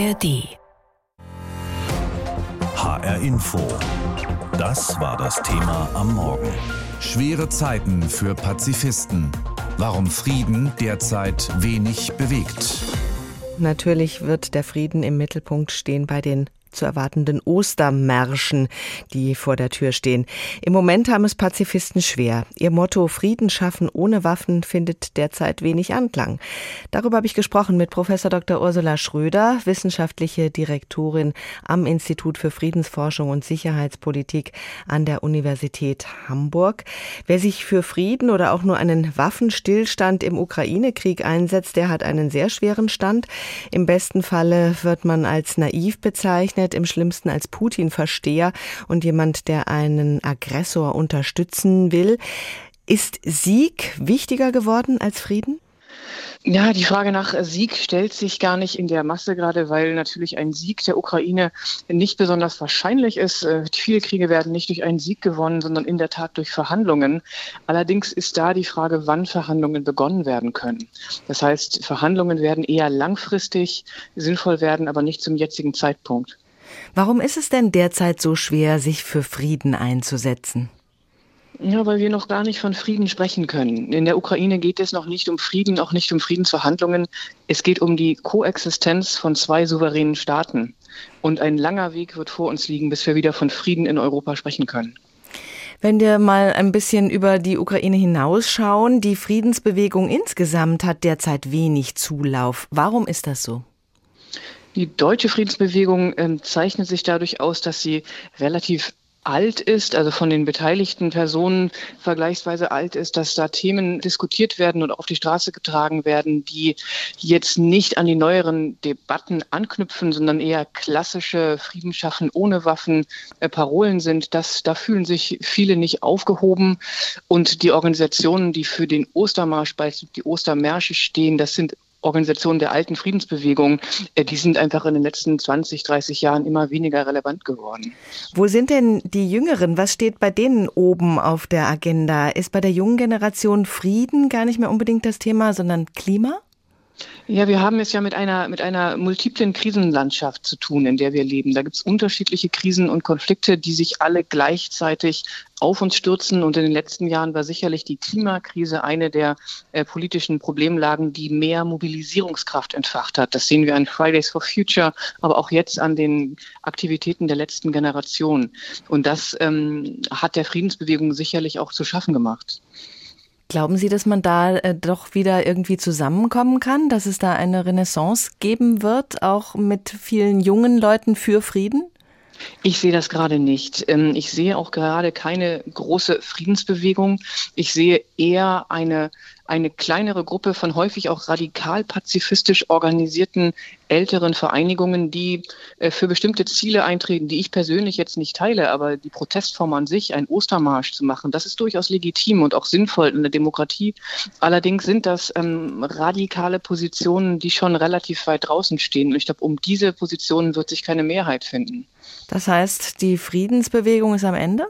ARD. HR Info. Das war das Thema am Morgen. Schwere Zeiten für Pazifisten. Warum Frieden derzeit wenig bewegt. Natürlich wird der Frieden im Mittelpunkt stehen bei den zu erwartenden Ostermärschen, die vor der Tür stehen. Im Moment haben es Pazifisten schwer. Ihr Motto Frieden schaffen ohne Waffen findet derzeit wenig Anklang. Darüber habe ich gesprochen mit Professor Dr. Ursula Schröder, wissenschaftliche Direktorin am Institut für Friedensforschung und Sicherheitspolitik an der Universität Hamburg. Wer sich für Frieden oder auch nur einen Waffenstillstand im Ukraine-Krieg einsetzt, der hat einen sehr schweren Stand. Im besten Falle wird man als naiv bezeichnet bezeichnet, im schlimmsten als Putin-Versteher und jemand, der einen Aggressor unterstützen will. Ist Sieg wichtiger geworden als Frieden? Ja, die Frage nach Sieg stellt sich gar nicht in der Masse gerade, weil natürlich ein Sieg der Ukraine nicht besonders wahrscheinlich ist. Äh, viele Kriege werden nicht durch einen Sieg gewonnen, sondern in der Tat durch Verhandlungen. Allerdings ist da die Frage, wann Verhandlungen begonnen werden können. Das heißt, Verhandlungen werden eher langfristig sinnvoll werden, aber nicht zum jetzigen Zeitpunkt. Warum ist es denn derzeit so schwer, sich für Frieden einzusetzen? Ja, weil wir noch gar nicht von Frieden sprechen können. In der Ukraine geht es noch nicht um Frieden, auch nicht um Friedensverhandlungen. Es geht um die Koexistenz von zwei souveränen Staaten. Und ein langer Weg wird vor uns liegen, bis wir wieder von Frieden in Europa sprechen können. Wenn wir mal ein bisschen über die Ukraine hinausschauen, die Friedensbewegung insgesamt hat derzeit wenig Zulauf. Warum ist das so? Die deutsche Friedensbewegung äh, zeichnet sich dadurch aus, dass sie relativ alt ist, also von den beteiligten Personen vergleichsweise alt ist, dass da Themen diskutiert werden und auf die Straße getragen werden, die jetzt nicht an die neueren Debatten anknüpfen, sondern eher klassische Frieden schaffen ohne Waffen äh, Parolen sind. Das, da fühlen sich viele nicht aufgehoben. Und die Organisationen, die für den Ostermarsch, die Ostermärsche stehen, das sind Organisationen der alten Friedensbewegung, äh, die sind einfach in den letzten 20, 30 Jahren immer weniger relevant geworden. Wo sind denn die Jüngeren? Was steht bei denen oben auf der Agenda? Ist bei der jungen Generation Frieden gar nicht mehr unbedingt das Thema, sondern Klima? Ja, wir haben es ja mit einer, mit einer multiplen Krisenlandschaft zu tun, in der wir leben. Da gibt es unterschiedliche Krisen und Konflikte, die sich alle gleichzeitig auf uns stürzen. Und in den letzten Jahren war sicherlich die Klimakrise eine der äh, politischen Problemlagen, die mehr Mobilisierungskraft entfacht hat. Das sehen wir an Fridays for Future, aber auch jetzt an den Aktivitäten der letzten Generation. Und das ähm, hat der Friedensbewegung sicherlich auch zu schaffen gemacht. Glauben Sie, dass man da äh, doch wieder irgendwie zusammenkommen kann, dass es da eine Renaissance geben wird, auch mit vielen jungen Leuten für Frieden? Ich sehe das gerade nicht. Ähm, ich sehe auch gerade keine große Friedensbewegung. Ich sehe eher eine eine kleinere Gruppe von häufig auch radikal pazifistisch organisierten älteren Vereinigungen, die äh, für bestimmte Ziele eintreten, die ich persönlich jetzt nicht teile, aber die Protestform an sich, ein Ostermarsch zu machen, das ist durchaus legitim und auch sinnvoll in der Demokratie. Allerdings sind das ähm, radikale Positionen, die schon relativ weit draußen stehen. Und ich glaube, um diese Positionen wird sich keine Mehrheit finden. Das heißt, die Friedensbewegung ist am Ende?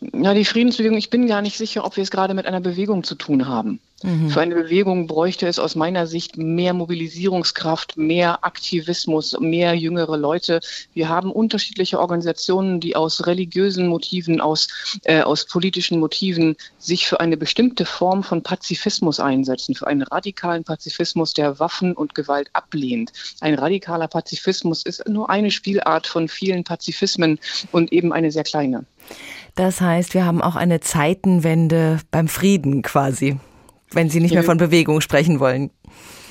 Ja, die Friedensbewegung, ich bin gar nicht sicher, ob wir es gerade mit einer Bewegung zu tun haben. Mhm. Für eine Bewegung bräuchte es aus meiner Sicht mehr Mobilisierungskraft, mehr Aktivismus, mehr jüngere Leute. Wir haben unterschiedliche Organisationen, die aus religiösen Motiven, aus, äh, aus politischen Motiven sich für eine bestimmte Form von Pazifismus einsetzen, für einen radikalen Pazifismus, der Waffen und Gewalt ablehnt. Ein radikaler Pazifismus ist nur eine Spielart von vielen Pazifismen und eben eine sehr kleine. Das heißt, wir haben auch eine Zeitenwende beim Frieden quasi, wenn Sie nicht mehr von Bewegung sprechen wollen.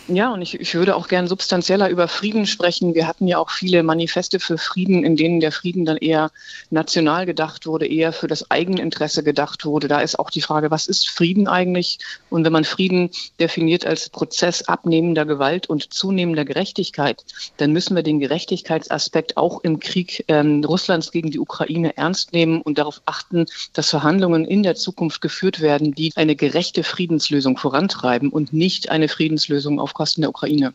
Ja, und ich, ich würde auch gern substanzieller über Frieden sprechen. Wir hatten ja auch viele Manifeste für Frieden, in denen der Frieden dann eher national gedacht wurde, eher für das Eigeninteresse gedacht wurde. Da ist auch die Frage, was ist Frieden eigentlich? Und wenn man Frieden definiert als Prozess abnehmender Gewalt und zunehmender Gerechtigkeit, dann müssen wir den Gerechtigkeitsaspekt auch im Krieg ähm, Russlands gegen die Ukraine ernst nehmen und darauf achten, dass Verhandlungen in der Zukunft geführt werden, die eine gerechte Friedenslösung vorantreiben und nicht eine Friedenslösung auf Kosten der Ukraine.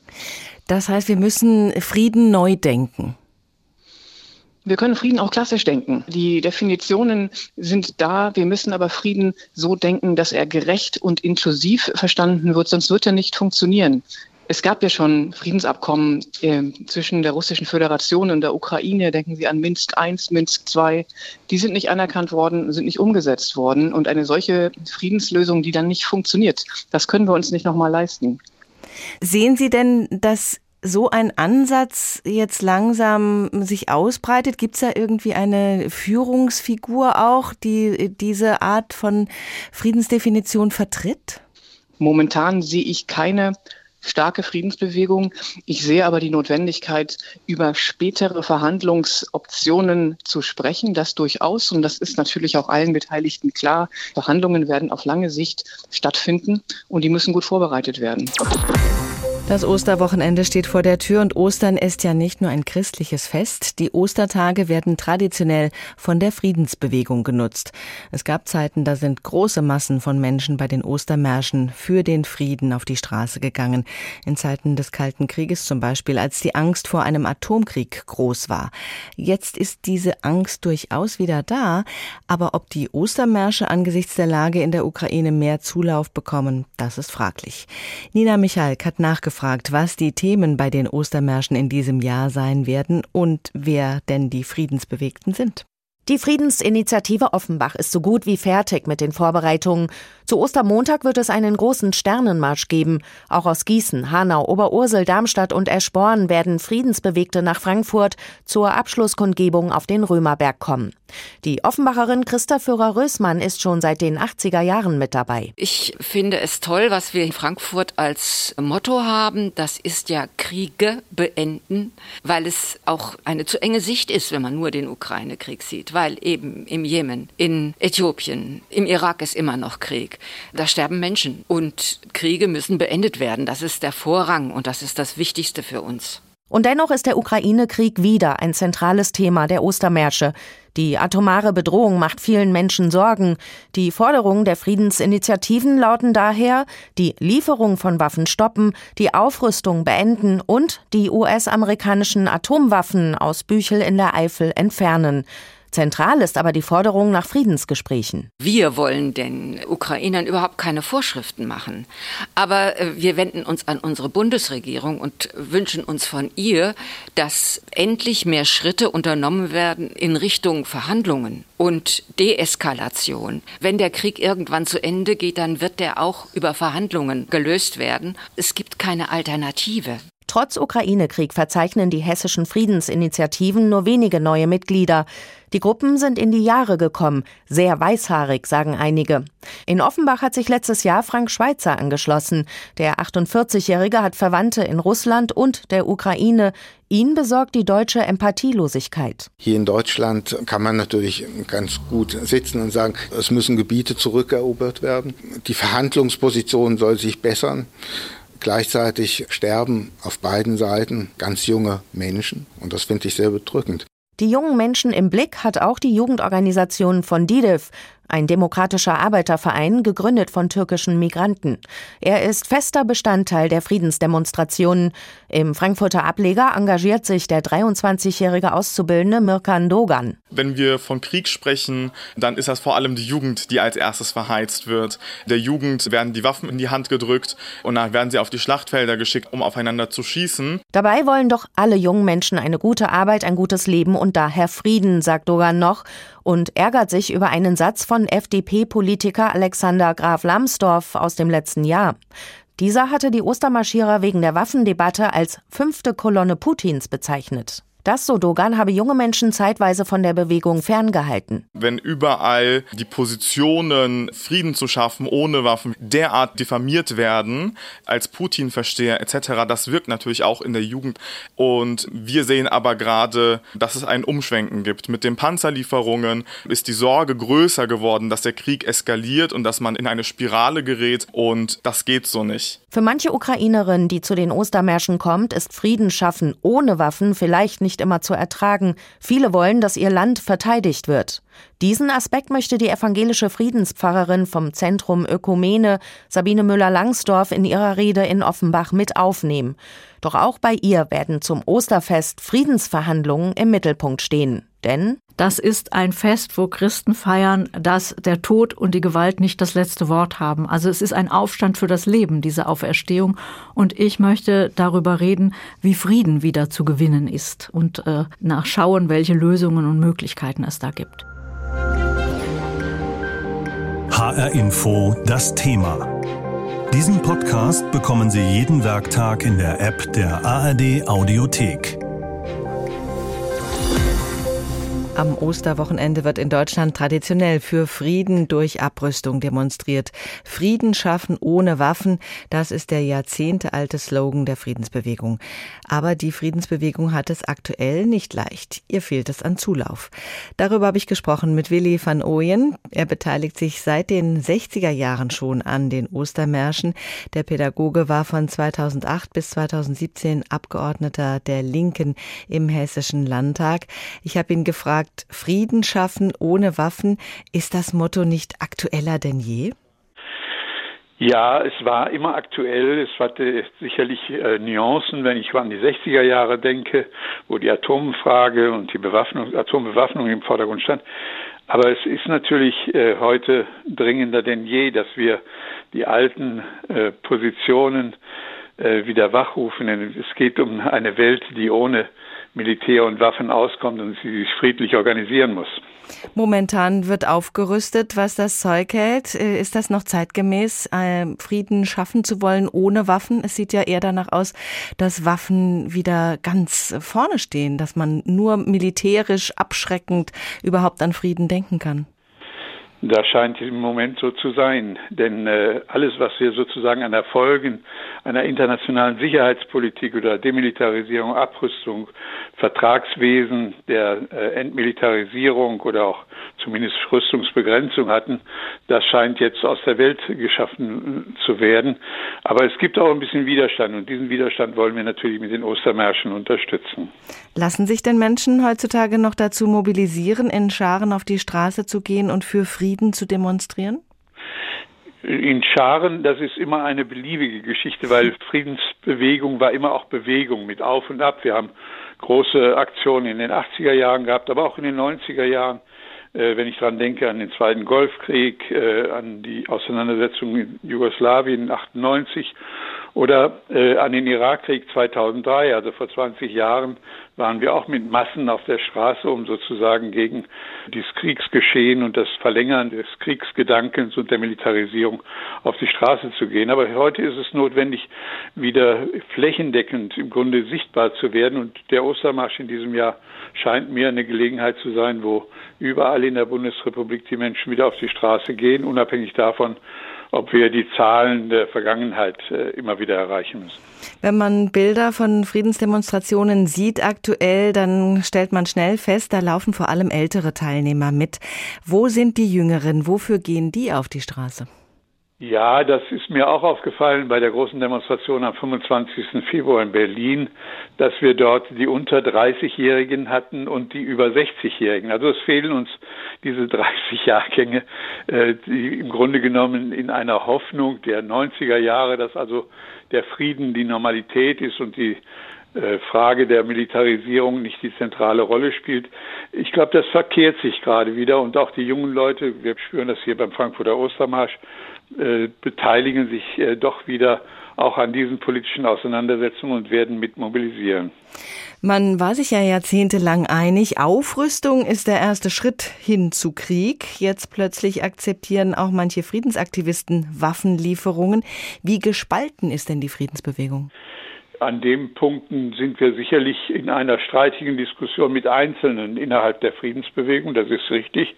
Das heißt, wir müssen Frieden neu denken. Wir können Frieden auch klassisch denken. Die Definitionen sind da. Wir müssen aber Frieden so denken, dass er gerecht und inklusiv verstanden wird, sonst wird er nicht funktionieren. Es gab ja schon Friedensabkommen äh, zwischen der Russischen Föderation und der Ukraine. Denken Sie an Minsk I, Minsk II. Die sind nicht anerkannt worden, sind nicht umgesetzt worden. Und eine solche Friedenslösung, die dann nicht funktioniert, das können wir uns nicht nochmal leisten. Sehen Sie denn, dass so ein Ansatz jetzt langsam sich ausbreitet? Gibt es da irgendwie eine Führungsfigur auch, die diese Art von Friedensdefinition vertritt? Momentan sehe ich keine starke Friedensbewegung. Ich sehe aber die Notwendigkeit, über spätere Verhandlungsoptionen zu sprechen. Das durchaus. Und das ist natürlich auch allen Beteiligten klar. Verhandlungen werden auf lange Sicht stattfinden und die müssen gut vorbereitet werden. Das Osterwochenende steht vor der Tür und Ostern ist ja nicht nur ein christliches Fest. Die Ostertage werden traditionell von der Friedensbewegung genutzt. Es gab Zeiten, da sind große Massen von Menschen bei den Ostermärschen für den Frieden auf die Straße gegangen. In Zeiten des Kalten Krieges zum Beispiel, als die Angst vor einem Atomkrieg groß war. Jetzt ist diese Angst durchaus wieder da. Aber ob die Ostermärsche angesichts der Lage in der Ukraine mehr Zulauf bekommen, das ist fraglich. Nina Michalk hat nachgefragt, gefragt, was die Themen bei den Ostermärschen in diesem Jahr sein werden und wer denn die Friedensbewegten sind. Die Friedensinitiative Offenbach ist so gut wie fertig mit den Vorbereitungen. Zu Ostermontag wird es einen großen Sternenmarsch geben. Auch aus Gießen, Hanau, Oberursel, Darmstadt und Eschborn werden Friedensbewegte nach Frankfurt zur Abschlusskundgebung auf den Römerberg kommen. Die Offenbacherin Christa Führer-Rösmann ist schon seit den 80er Jahren mit dabei. Ich finde es toll, was wir in Frankfurt als Motto haben. Das ist ja Kriege beenden, weil es auch eine zu enge Sicht ist, wenn man nur den Ukraine-Krieg sieht. Weil eben im Jemen, in Äthiopien, im Irak ist immer noch Krieg. Da sterben Menschen und Kriege müssen beendet werden. Das ist der Vorrang und das ist das Wichtigste für uns. Und dennoch ist der Ukraine-Krieg wieder ein zentrales Thema der Ostermärsche. Die atomare Bedrohung macht vielen Menschen Sorgen. Die Forderungen der Friedensinitiativen lauten daher, die Lieferung von Waffen stoppen, die Aufrüstung beenden und die US-amerikanischen Atomwaffen aus Büchel in der Eifel entfernen. Zentral ist aber die Forderung nach Friedensgesprächen. Wir wollen den Ukrainern überhaupt keine Vorschriften machen. Aber äh, wir wenden uns an unsere Bundesregierung und wünschen uns von ihr, dass endlich mehr Schritte unternommen werden in Richtung Verhandlungen und Deeskalation. Wenn der Krieg irgendwann zu Ende geht, dann wird der auch über Verhandlungen gelöst werden. Es gibt keine Alternative. Trotz Ukraine-Krieg verzeichnen die hessischen Friedensinitiativen nur wenige neue Mitglieder. Die Gruppen sind in die Jahre gekommen, sehr weißhaarig, sagen einige. In Offenbach hat sich letztes Jahr Frank Schweitzer angeschlossen. Der 48-Jährige hat Verwandte in Russland und der Ukraine. Ihn besorgt die deutsche Empathielosigkeit. Hier in Deutschland kann man natürlich ganz gut sitzen und sagen, es müssen Gebiete zurückerobert werden. Die Verhandlungsposition soll sich bessern. Gleichzeitig sterben auf beiden Seiten ganz junge Menschen und das finde ich sehr bedrückend. Die jungen Menschen im Blick hat auch die Jugendorganisation von DIDIV, ein demokratischer Arbeiterverein, gegründet von türkischen Migranten. Er ist fester Bestandteil der Friedensdemonstrationen. Im Frankfurter Ableger engagiert sich der 23-jährige Auszubildende Mirkan Dogan. Wenn wir von Krieg sprechen, dann ist das vor allem die Jugend, die als erstes verheizt wird. Der Jugend werden die Waffen in die Hand gedrückt und dann werden sie auf die Schlachtfelder geschickt, um aufeinander zu schießen. Dabei wollen doch alle jungen Menschen eine gute Arbeit, ein gutes Leben und daher Frieden, sagt Dogan noch und ärgert sich über einen Satz von FDP-Politiker Alexander Graf Lambsdorff aus dem letzten Jahr. Dieser hatte die Ostermarschierer wegen der Waffendebatte als fünfte Kolonne Putins bezeichnet. Das, so Dogan, habe junge Menschen zeitweise von der Bewegung ferngehalten. Wenn überall die Positionen, Frieden zu schaffen ohne Waffen, derart diffamiert werden, als Putin-Versteher etc., das wirkt natürlich auch in der Jugend. Und wir sehen aber gerade, dass es ein Umschwenken gibt. Mit den Panzerlieferungen ist die Sorge größer geworden, dass der Krieg eskaliert und dass man in eine Spirale gerät. Und das geht so nicht. Für manche Ukrainerin, die zu den Ostermärschen kommt, ist Frieden schaffen ohne Waffen vielleicht nicht immer zu ertragen. Viele wollen, dass ihr Land verteidigt wird. Diesen Aspekt möchte die evangelische Friedenspfarrerin vom Zentrum Ökumene, Sabine Müller-Langsdorf, in ihrer Rede in Offenbach mit aufnehmen. Doch auch bei ihr werden zum Osterfest Friedensverhandlungen im Mittelpunkt stehen. Denn das ist ein Fest, wo Christen feiern, dass der Tod und die Gewalt nicht das letzte Wort haben. Also es ist ein Aufstand für das Leben, diese Auferstehung. Und ich möchte darüber reden, wie Frieden wieder zu gewinnen ist und äh, nachschauen, welche Lösungen und Möglichkeiten es da gibt. HR Info, das Thema. Diesen Podcast bekommen Sie jeden Werktag in der App der ARD Audiothek. Am Osterwochenende wird in Deutschland traditionell für Frieden durch Abrüstung demonstriert. Frieden schaffen ohne Waffen, das ist der jahrzehntealte Slogan der Friedensbewegung. Aber die Friedensbewegung hat es aktuell nicht leicht. Ihr fehlt es an Zulauf. Darüber habe ich gesprochen mit Willy van Ooyen. Er beteiligt sich seit den 60er Jahren schon an den Ostermärschen. Der Pädagoge war von 2008 bis 2017 Abgeordneter der Linken im Hessischen Landtag. Ich habe ihn gefragt, sagt, Frieden schaffen ohne Waffen. Ist das Motto nicht aktueller denn je? Ja, es war immer aktuell. Es hatte sicherlich äh, Nuancen, wenn ich an die 60er Jahre denke, wo die Atomfrage und die Bewaffnung, Atombewaffnung im Vordergrund stand. Aber es ist natürlich äh, heute dringender denn je, dass wir die alten äh, Positionen äh, wieder wachrufen. Es geht um eine Welt, die ohne Militär und Waffen auskommt und sie sich friedlich organisieren muss. Momentan wird aufgerüstet, was das Zeug hält. Äh, ist das noch zeitgemäß, äh, Frieden schaffen zu wollen ohne Waffen? Es sieht ja eher danach aus, dass Waffen wieder ganz vorne stehen, dass man nur militärisch abschreckend überhaupt an Frieden denken kann. Das scheint im Moment so zu sein. Denn äh, alles, was wir sozusagen an Erfolgen einer internationalen Sicherheitspolitik oder Demilitarisierung, Abrüstung, Vertragswesen, der äh, Entmilitarisierung oder auch zumindest Rüstungsbegrenzung hatten, das scheint jetzt aus der Welt geschaffen äh, zu werden. Aber es gibt auch ein bisschen Widerstand und diesen Widerstand wollen wir natürlich mit den Ostermärschen unterstützen. Lassen sich denn Menschen heutzutage noch dazu mobilisieren, in Scharen auf die Straße zu gehen und für Frieden zu demonstrieren? In Scharen, das ist immer eine beliebige Geschichte, weil Friedensbewegung war immer auch Bewegung mit Auf und Ab. Wir haben große Aktionen in den 80er Jahren gehabt, aber auch in den 90er Jahren. Äh, wenn ich daran denke, an den Zweiten Golfkrieg, äh, an die Auseinandersetzung in Jugoslawien 98 oder äh, an den Irakkrieg 2003, also vor 20 Jahren, waren wir auch mit Massen auf der Straße, um sozusagen gegen dieses Kriegsgeschehen und das Verlängern des Kriegsgedankens und der Militarisierung auf die Straße zu gehen. Aber heute ist es notwendig, wieder flächendeckend im Grunde sichtbar zu werden. Und der Ostermarsch in diesem Jahr scheint mir eine Gelegenheit zu sein, wo überall in der Bundesrepublik die Menschen wieder auf die Straße gehen, unabhängig davon, ob wir die Zahlen der Vergangenheit äh, immer wieder erreichen müssen. Wenn man Bilder von Friedensdemonstrationen sieht aktuell, dann stellt man schnell fest, da laufen vor allem ältere Teilnehmer mit. Wo sind die Jüngeren? Wofür gehen die auf die Straße? Ja, das ist mir auch aufgefallen bei der großen Demonstration am 25. Februar in Berlin, dass wir dort die unter 30-Jährigen hatten und die über 60-Jährigen. Also es fehlen uns diese 30 Jahrgänge, äh, die im Grunde genommen in einer Hoffnung der 90er Jahre, dass also der Frieden die Normalität ist und die äh, Frage der Militarisierung nicht die zentrale Rolle spielt. Ich glaube, das verkehrt sich gerade wieder und auch die jungen Leute, wir spüren das hier beim Frankfurter Ostermarsch, äh, beteiligen sich äh, doch wieder auch an diesen politischen Auseinandersetzungen und werden mit mobilisieren. Man war sich ja jahrzehntelang einig, Aufrüstung ist der erste Schritt hin zu Krieg. Jetzt plötzlich akzeptieren auch manche Friedensaktivisten Waffenlieferungen. Wie gespalten ist denn die Friedensbewegung? An den Punkten sind wir sicherlich in einer streitigen Diskussion mit Einzelnen innerhalb der Friedensbewegung, das ist richtig.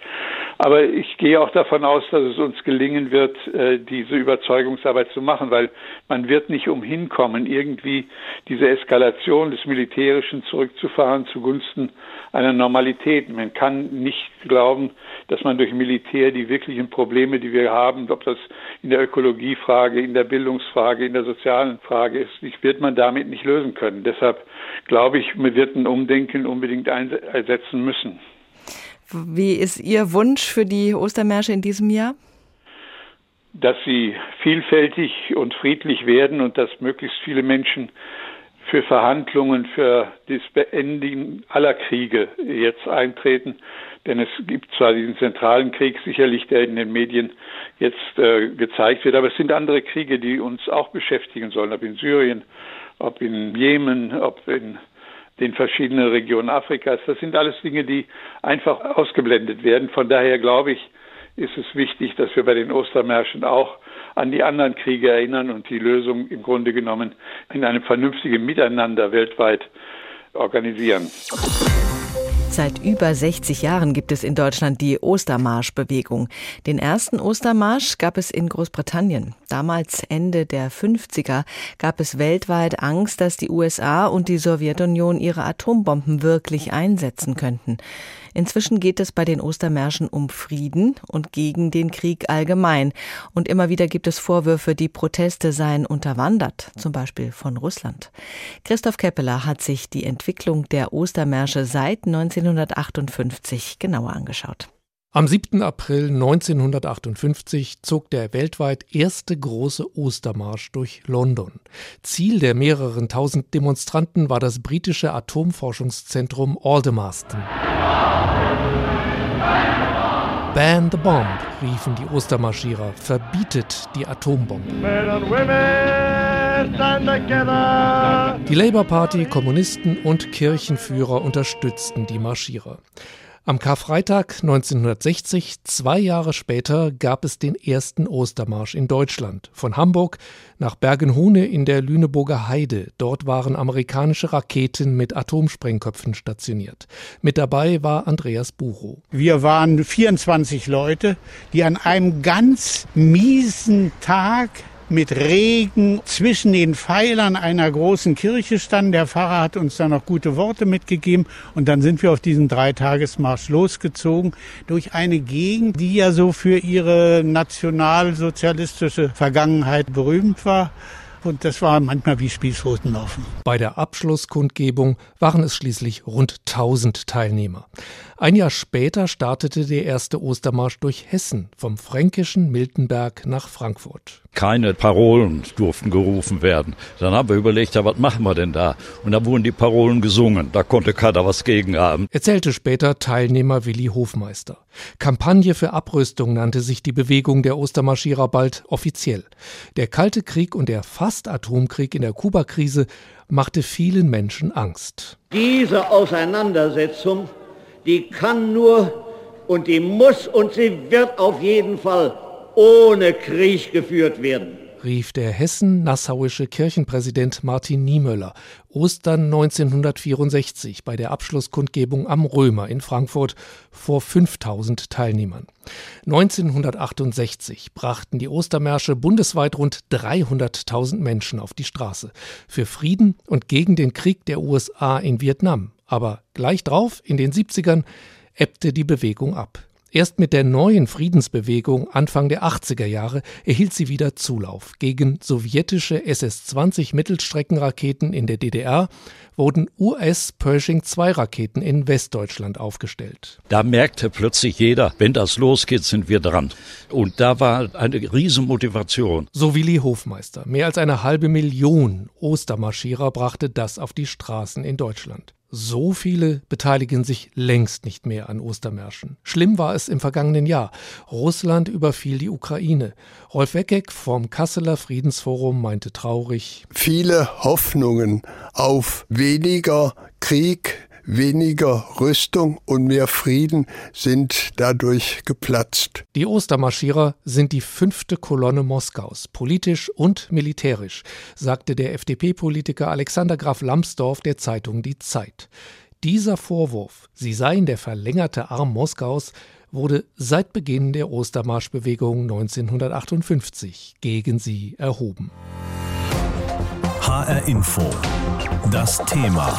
Aber ich gehe auch davon aus, dass es uns gelingen wird, äh, diese Überzeugungsarbeit zu machen, weil man wird nicht umhin kommen, irgendwie diese Eskalation des Militärischen zurückzufahren zugunsten einer Normalität. Man kann nicht glauben, dass man durch Militär die wirklichen Probleme, die wir haben, ob das in der Ökologiefrage, in der Bildungsfrage, in der sozialen Frage ist, wird man damit nicht lösen können. Deshalb glaube ich, man wird ein Umdenken unbedingt einsetzen müssen. Wie ist Ihr Wunsch für die Ostermärsche in diesem Jahr? Dass sie vielfältig und friedlich werden und dass möglichst viele Menschen für Verhandlungen für das Beenden aller Kriege jetzt eintreten. Denn es gibt zwar diesen zentralen Krieg sicherlich, der in den Medien jetzt äh, gezeigt wird, aber es sind andere Kriege, die uns auch beschäftigen sollen, ob in Syrien, ob in Jemen, ob in den verschiedenen Regionen Afrikas. Das sind alles Dinge, die einfach ausgeblendet werden. Von daher glaube ich, ist es wichtig, dass wir bei den Ostermärschen auch an die anderen Kriege erinnern und die Lösung im Grunde genommen in einem vernünftigen Miteinander weltweit organisieren. Seit über 60 Jahren gibt es in Deutschland die Ostermarschbewegung. Den ersten Ostermarsch gab es in Großbritannien. Damals Ende der 50er gab es weltweit Angst, dass die USA und die Sowjetunion ihre Atombomben wirklich einsetzen könnten. Inzwischen geht es bei den Ostermärschen um Frieden und gegen den Krieg allgemein. Und immer wieder gibt es Vorwürfe, die Proteste seien unterwandert, zum Beispiel von Russland. Christoph Keppeler hat sich die Entwicklung der Ostermärsche seit 1958 genauer angeschaut. Am 7. April 1958 zog der weltweit erste große Ostermarsch durch London. Ziel der mehreren tausend Demonstranten war das britische Atomforschungszentrum Aldermaston. Ban the Bomb, riefen die Ostermarschierer, verbietet die Atombombe. Die Labour Party, Kommunisten und Kirchenführer unterstützten die Marschierer. Am Karfreitag 1960, zwei Jahre später, gab es den ersten Ostermarsch in Deutschland. Von Hamburg nach Bergenhune in der Lüneburger Heide. Dort waren amerikanische Raketen mit Atomsprengköpfen stationiert. Mit dabei war Andreas Buchow. Wir waren 24 Leute, die an einem ganz miesen Tag mit Regen zwischen den Pfeilern einer großen Kirche standen. Der Pfarrer hat uns da noch gute Worte mitgegeben und dann sind wir auf diesen Dreitagesmarsch losgezogen durch eine Gegend, die ja so für ihre nationalsozialistische Vergangenheit berühmt war. Und das war manchmal wie Spießrutenlaufen. Bei der Abschlusskundgebung waren es schließlich rund 1000 Teilnehmer. Ein Jahr später startete der erste Ostermarsch durch Hessen, vom fränkischen Miltenberg nach Frankfurt. Keine Parolen durften gerufen werden. Dann haben wir überlegt, ja, was machen wir denn da? Und da wurden die Parolen gesungen. Da konnte keiner was gegen haben. Erzählte später Teilnehmer Willi Hofmeister. Kampagne für Abrüstung nannte sich die Bewegung der Ostermarschierer bald offiziell. Der Kalte Krieg und der fast Atomkrieg in der Kubakrise machte vielen Menschen Angst. Diese Auseinandersetzung die kann nur und die muss und sie wird auf jeden Fall ohne Krieg geführt werden rief der hessen-nassauische Kirchenpräsident Martin Niemöller Ostern 1964 bei der Abschlusskundgebung am Römer in Frankfurt vor 5000 Teilnehmern. 1968 brachten die Ostermärsche bundesweit rund 300.000 Menschen auf die Straße für Frieden und gegen den Krieg der USA in Vietnam. Aber gleich drauf, in den 70ern, ebbte die Bewegung ab. Erst mit der neuen Friedensbewegung Anfang der 80er Jahre erhielt sie wieder Zulauf. Gegen sowjetische SS-20 Mittelstreckenraketen in der DDR wurden US-Pershing-2-Raketen in Westdeutschland aufgestellt. Da merkte plötzlich jeder, wenn das losgeht, sind wir dran. Und da war eine Riesenmotivation. So Willi Hofmeister. Mehr als eine halbe Million Ostermarschierer brachte das auf die Straßen in Deutschland. So viele beteiligen sich längst nicht mehr an Ostermärschen. Schlimm war es im vergangenen Jahr. Russland überfiel die Ukraine. Rolf Weckeck vom Kasseler Friedensforum meinte traurig: Viele Hoffnungen auf weniger Krieg, weniger Rüstung und mehr Frieden sind dadurch geplatzt. Die Ostermarschierer sind die fünfte Kolonne Moskaus, politisch und militärisch, sagte der FDP-Politiker Alexander Graf Lambsdorff der Zeitung Die Zeit. Dieser Vorwurf, sie seien der verlängerte Arm Moskaus, wurde seit Beginn der Ostermarschbewegung 1958 gegen sie erhoben. HR Info. Das Thema.